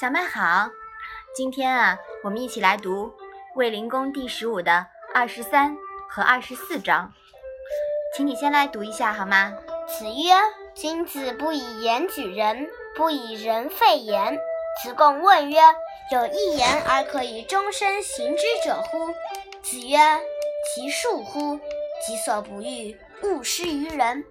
小麦好，今天啊，我们一起来读《卫灵公》第十五的二十三和二十四章，请你先来读一下好吗？子曰：“君子不以言举人，不以人废言。”子贡问曰：“有一言而可以终身行之者乎？”子曰：“其恕乎！己所不欲，勿施于人。”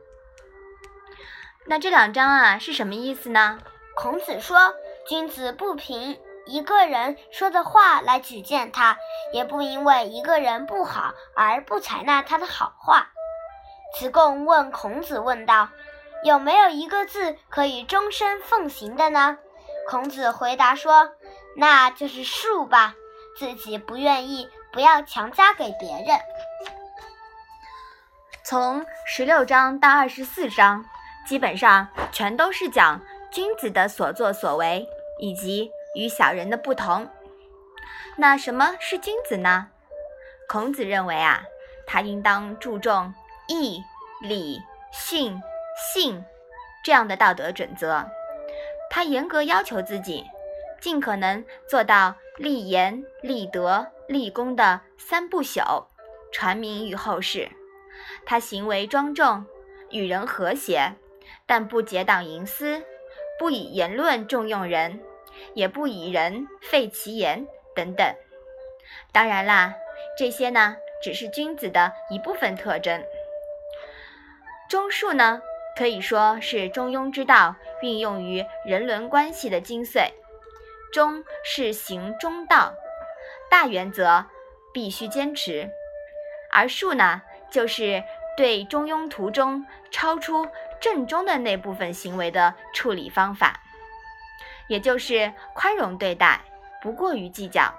那这两章啊是什么意思呢？孔子说：“君子不凭一个人说的话来举荐他，也不因为一个人不好而不采纳他的好话。”子贡问孔子问道：“有没有一个字可以终身奉行的呢？”孔子回答说：“那就是恕吧，自己不愿意，不要强加给别人。”从十六章到二十四章。基本上全都是讲君子的所作所为以及与小人的不同。那什么是君子呢？孔子认为啊，他应当注重义、礼、信、信这样的道德准则。他严格要求自己，尽可能做到立言、立德、立功的三不朽，传名于后世。他行为庄重，与人和谐。但不结党营私，不以言论重用人，也不以人废其言等等。当然啦，这些呢只是君子的一部分特征。中恕呢，可以说是中庸之道运用于人伦关系的精髓。中是行中道，大原则必须坚持；而恕呢，就是对中庸途中超出。正中的那部分行为的处理方法，也就是宽容对待，不过于计较。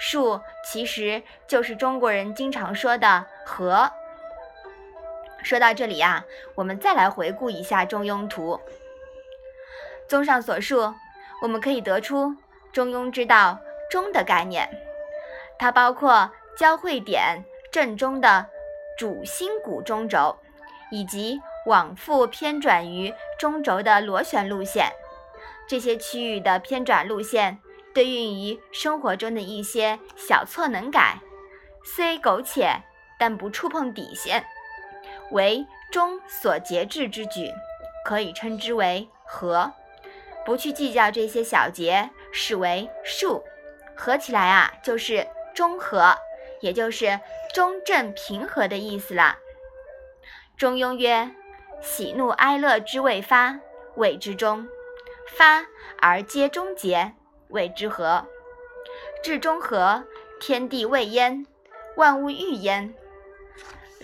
恕其实就是中国人经常说的和。说到这里啊，我们再来回顾一下中庸图。综上所述，我们可以得出中庸之道“中”的概念，它包括交汇点正中的主心骨中轴，以及。往复偏转于中轴的螺旋路线，这些区域的偏转路线对应于生活中的一些小错能改，虽苟且，但不触碰底线，为中所节制之举，可以称之为和。不去计较这些小节，视为数，合起来啊，就是中和，也就是中正平和的意思了。中庸曰。喜怒哀乐之未发，谓之中；发而皆终结，谓之和。至中和，天地未焉，万物欲焉。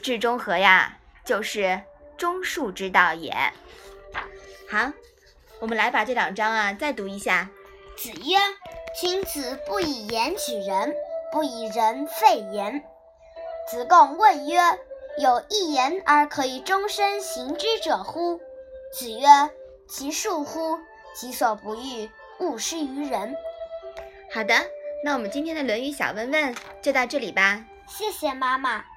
至中和呀，就是中恕之道也。好，我们来把这两章啊再读一下。子曰：“君子不以言举人，不以人废言。”子贡问曰。有一言而可以终身行之者乎？子曰：“其恕乎！己所不欲，勿施于人。”好的，那我们今天的《论语》小问问就到这里吧。谢谢妈妈。